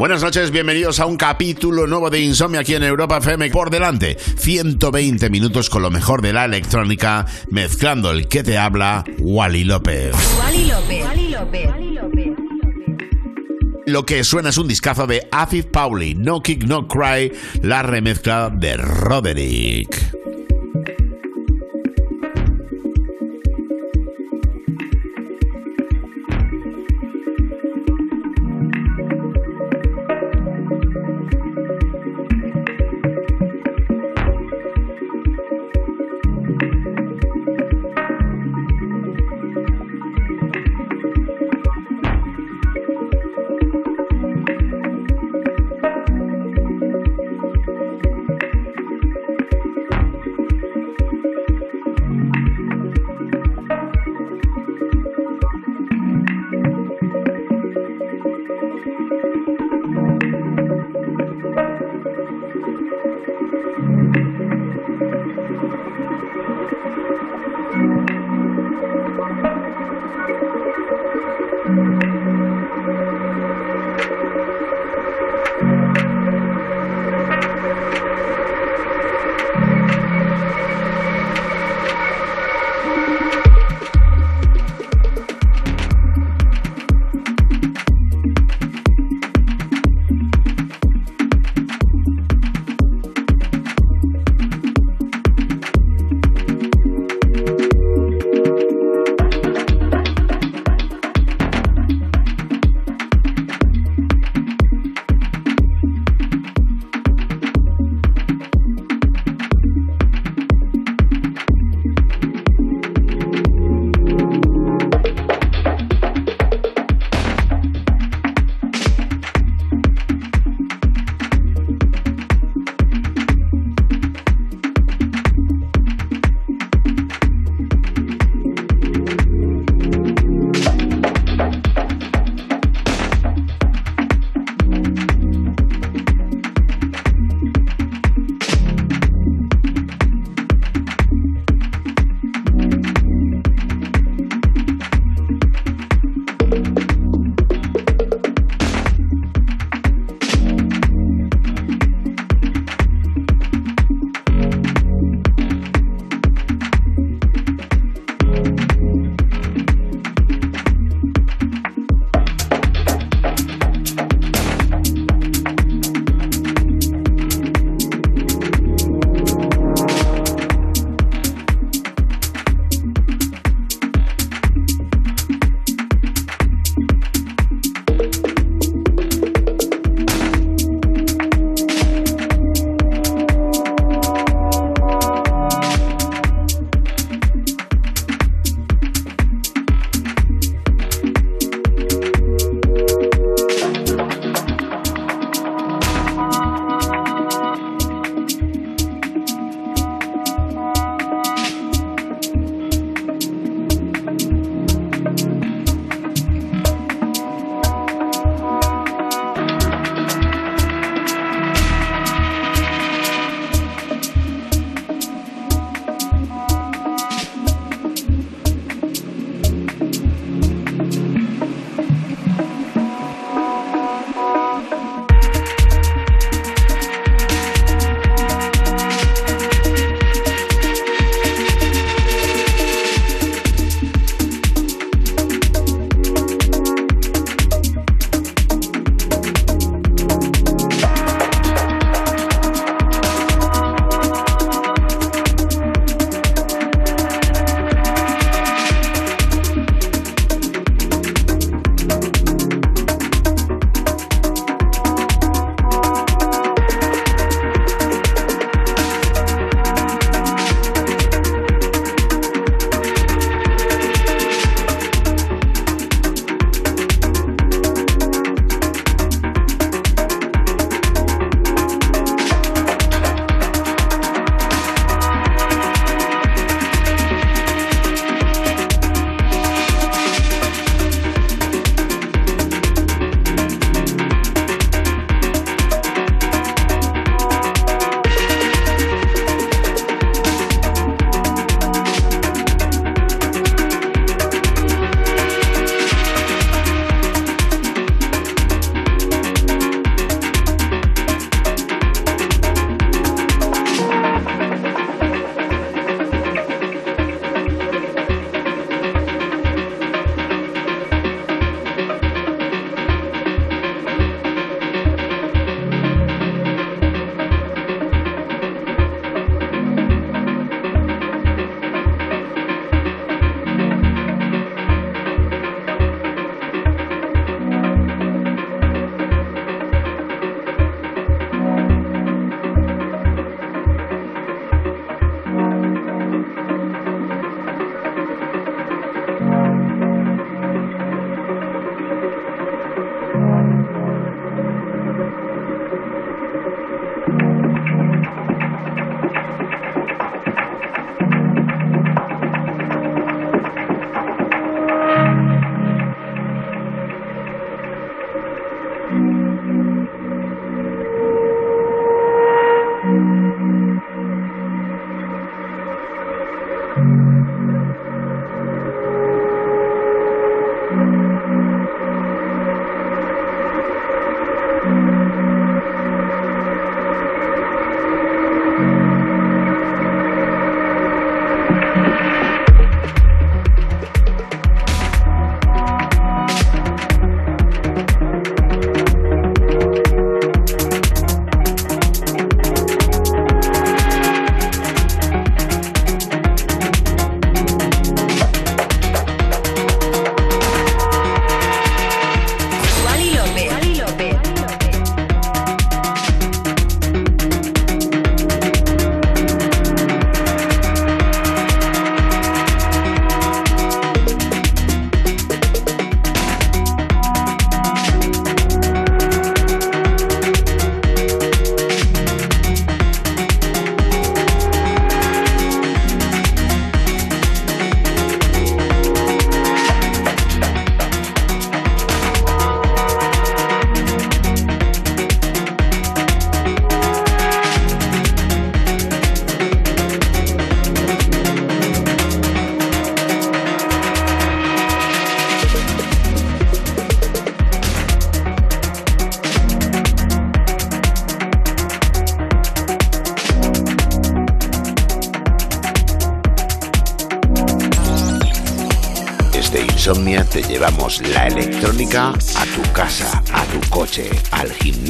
Buenas noches, bienvenidos a un capítulo nuevo de Insomnia aquí en Europa FM. Por delante, 120 minutos con lo mejor de la electrónica, mezclando el que te habla, Wally López. Wally López. Wally López. Lo que suena es un discazo de Afif Pauli, No Kick No Cry, la remezcla de Roderick.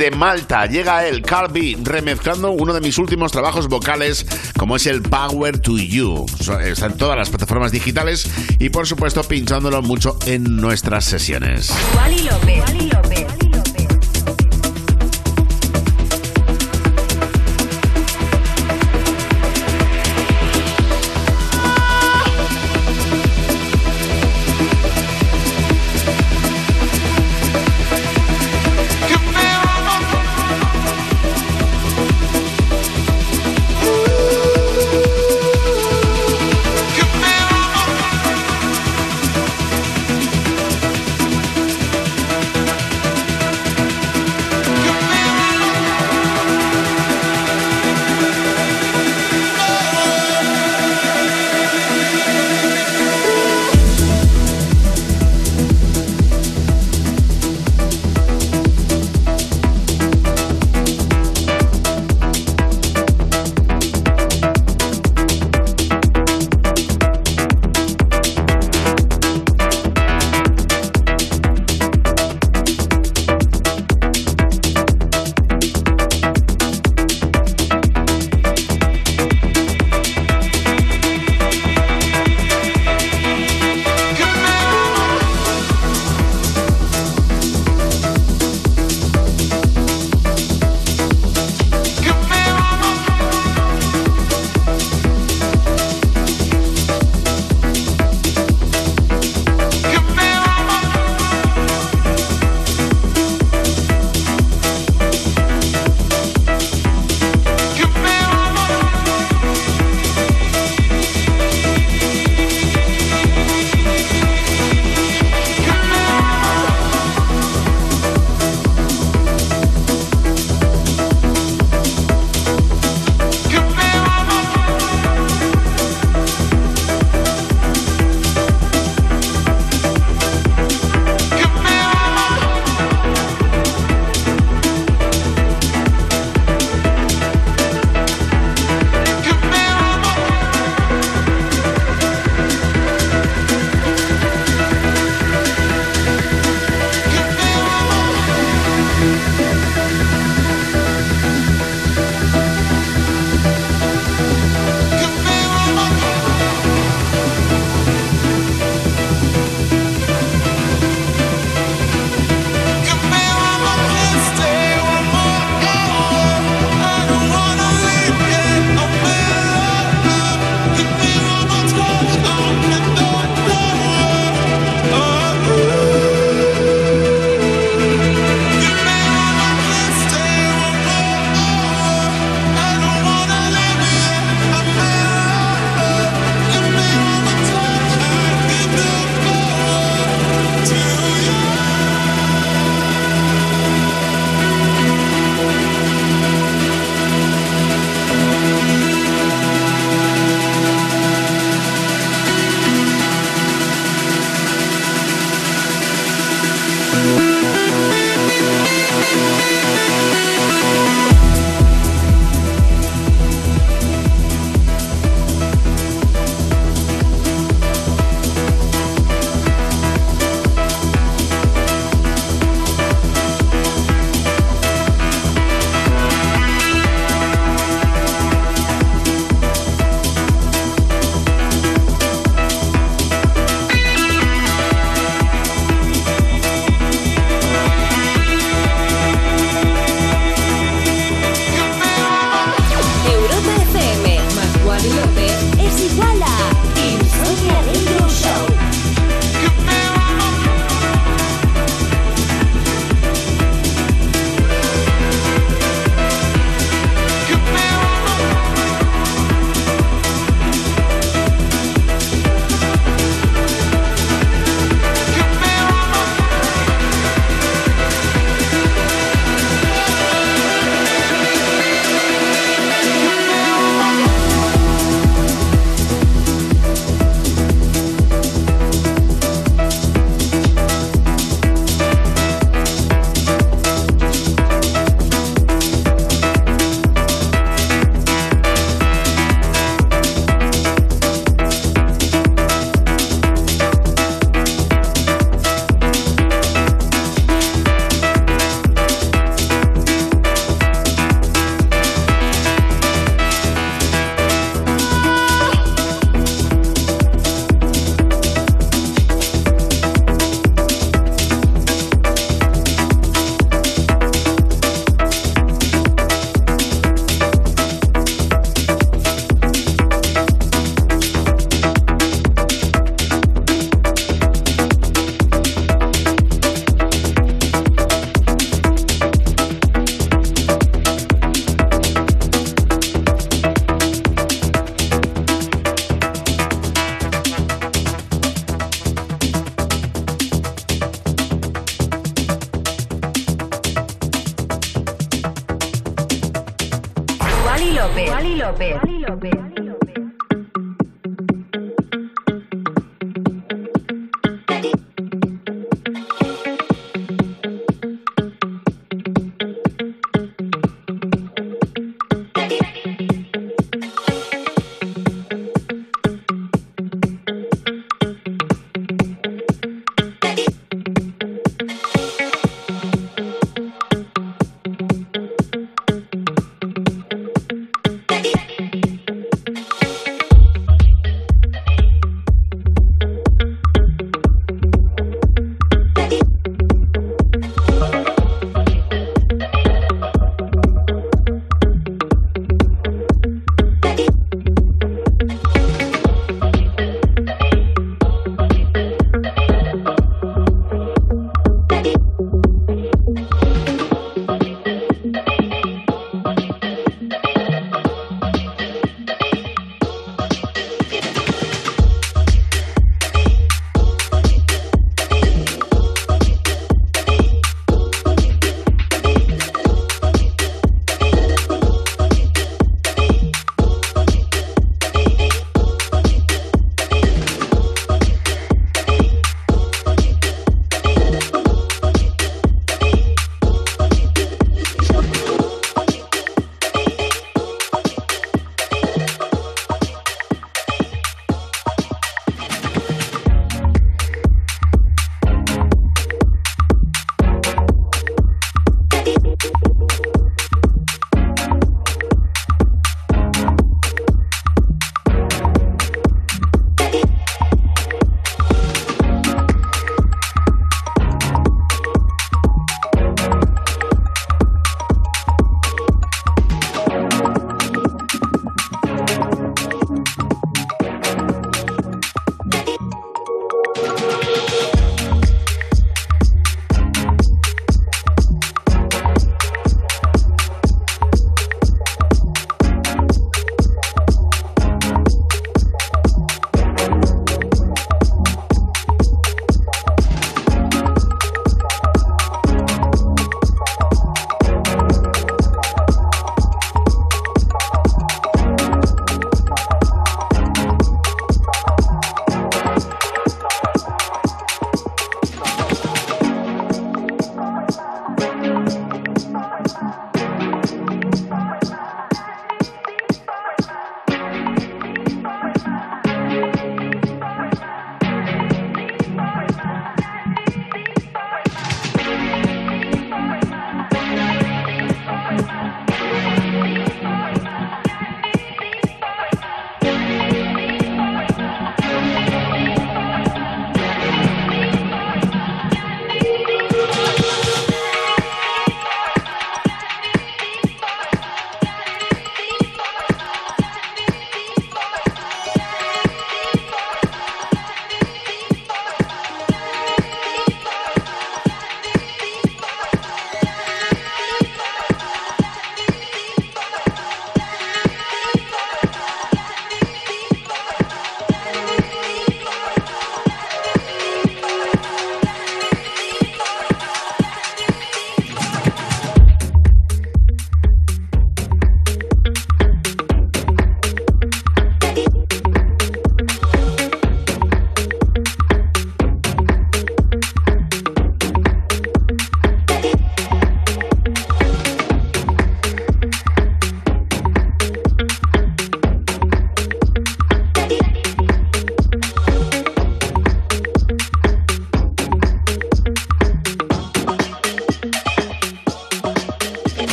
De Malta. Llega el Carby remezclando uno de mis últimos trabajos vocales, como es el Power to You. Está en todas las plataformas digitales y, por supuesto, pinchándolo mucho en nuestras sesiones.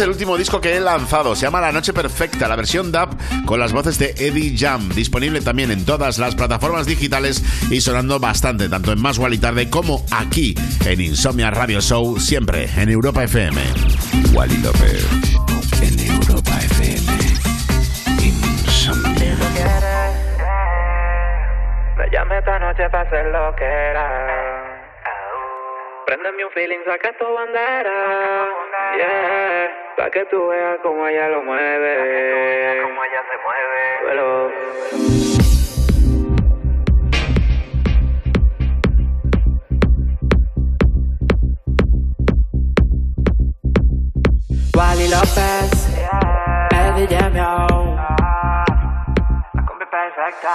Es el último disco que he lanzado. Se llama La Noche Perfecta, la versión DAP con las voces de Eddie Jam. Disponible también en todas las plataformas digitales y sonando bastante, tanto en Más y Tarde como aquí en Insomnia Radio Show, siempre en Europa FM. Wally López en Europa FM. Insomnia. esta noche para hacer lo que era. Préndeme un feeling, saca tu bandera. Yeah, pa' que tú veas cómo ella lo mueve. Cómo ella se mueve. Pero... Wally López, Eddie Jamio, la combi perfecta.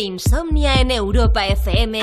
Insomnia en Europa FM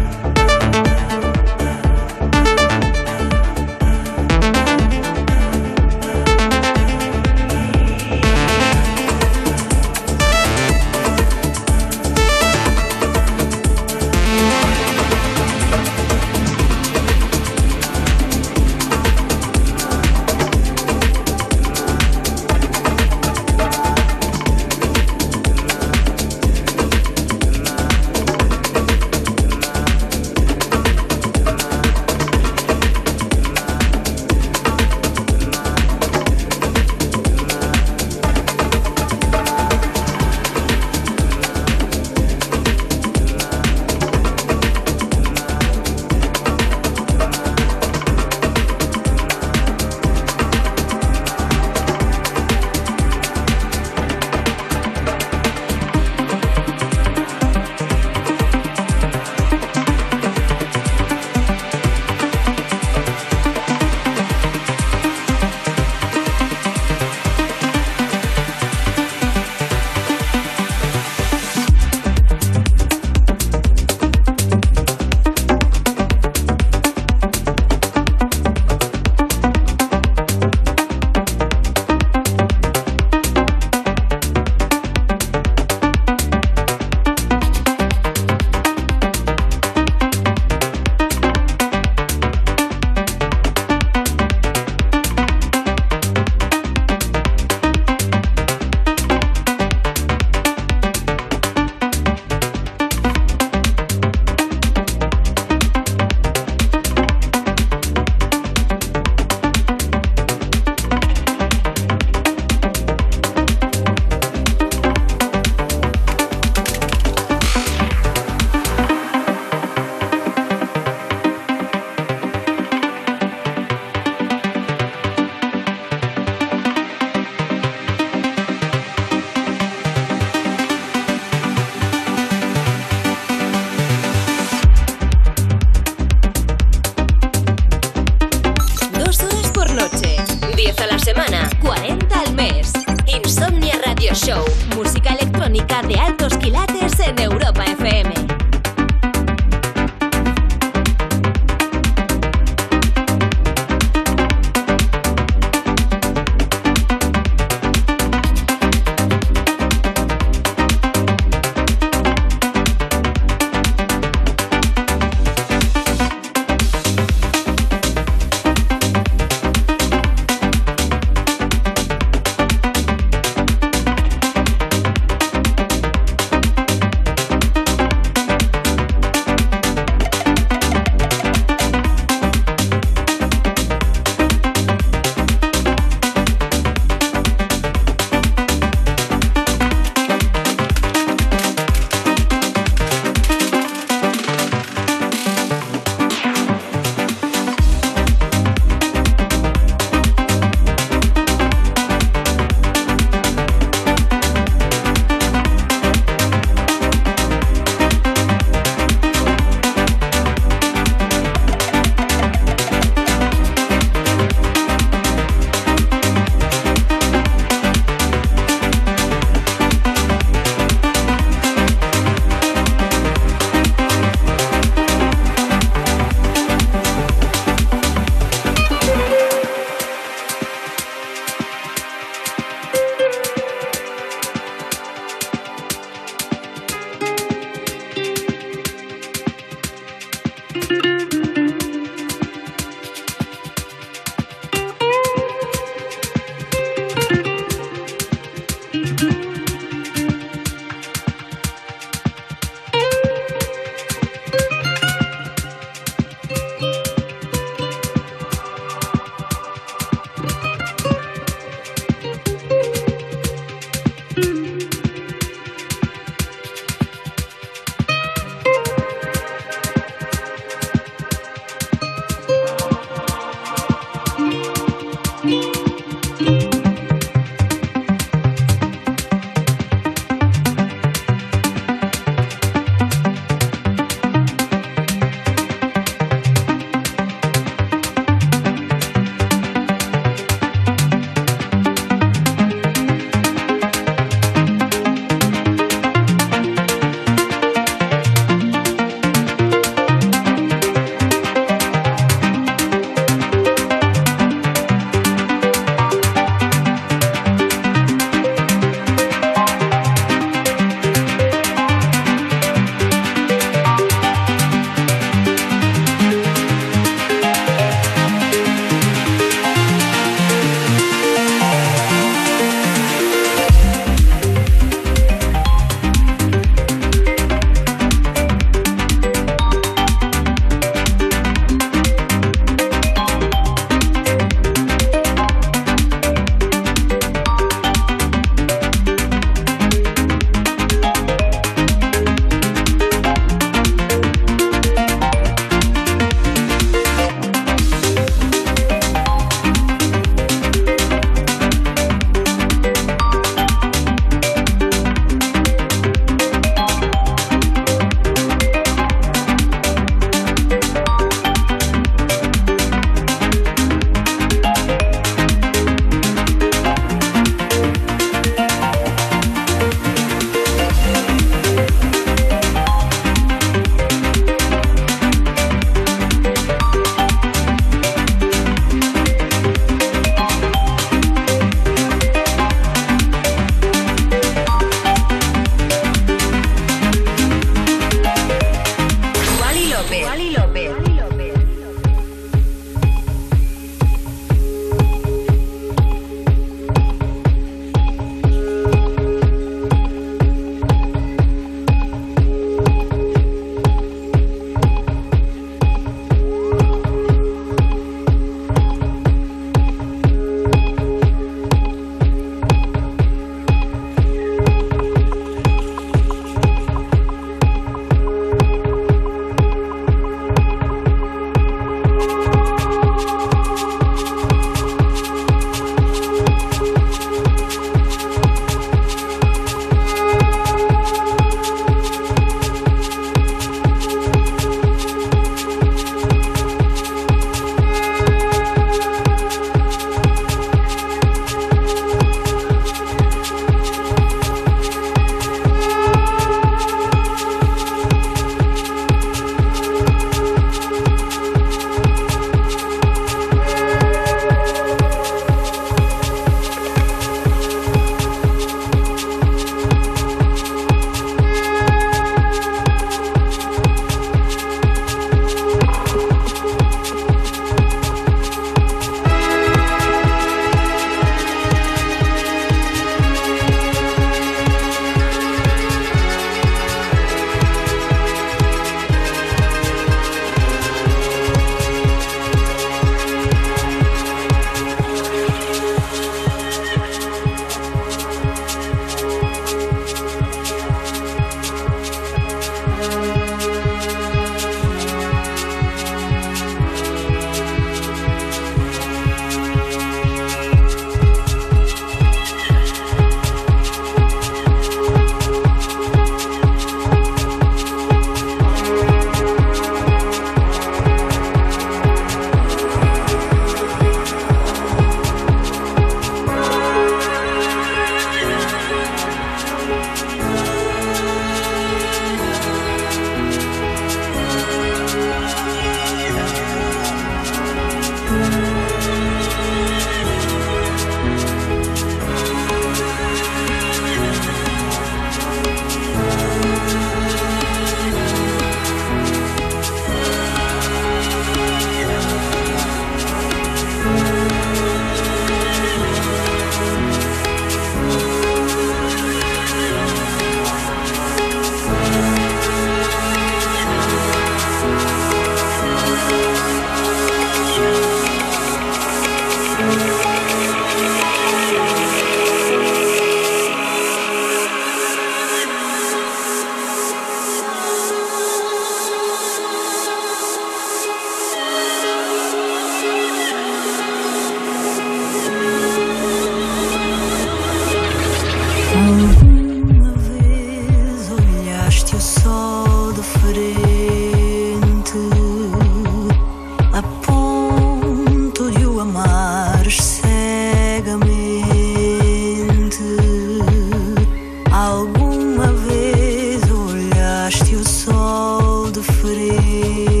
sol do frio.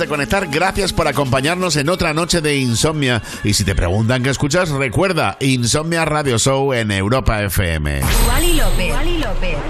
De conectar, gracias por acompañarnos en otra noche de Insomnia. Y si te preguntan qué escuchas, recuerda Insomnia Radio Show en Europa FM. López.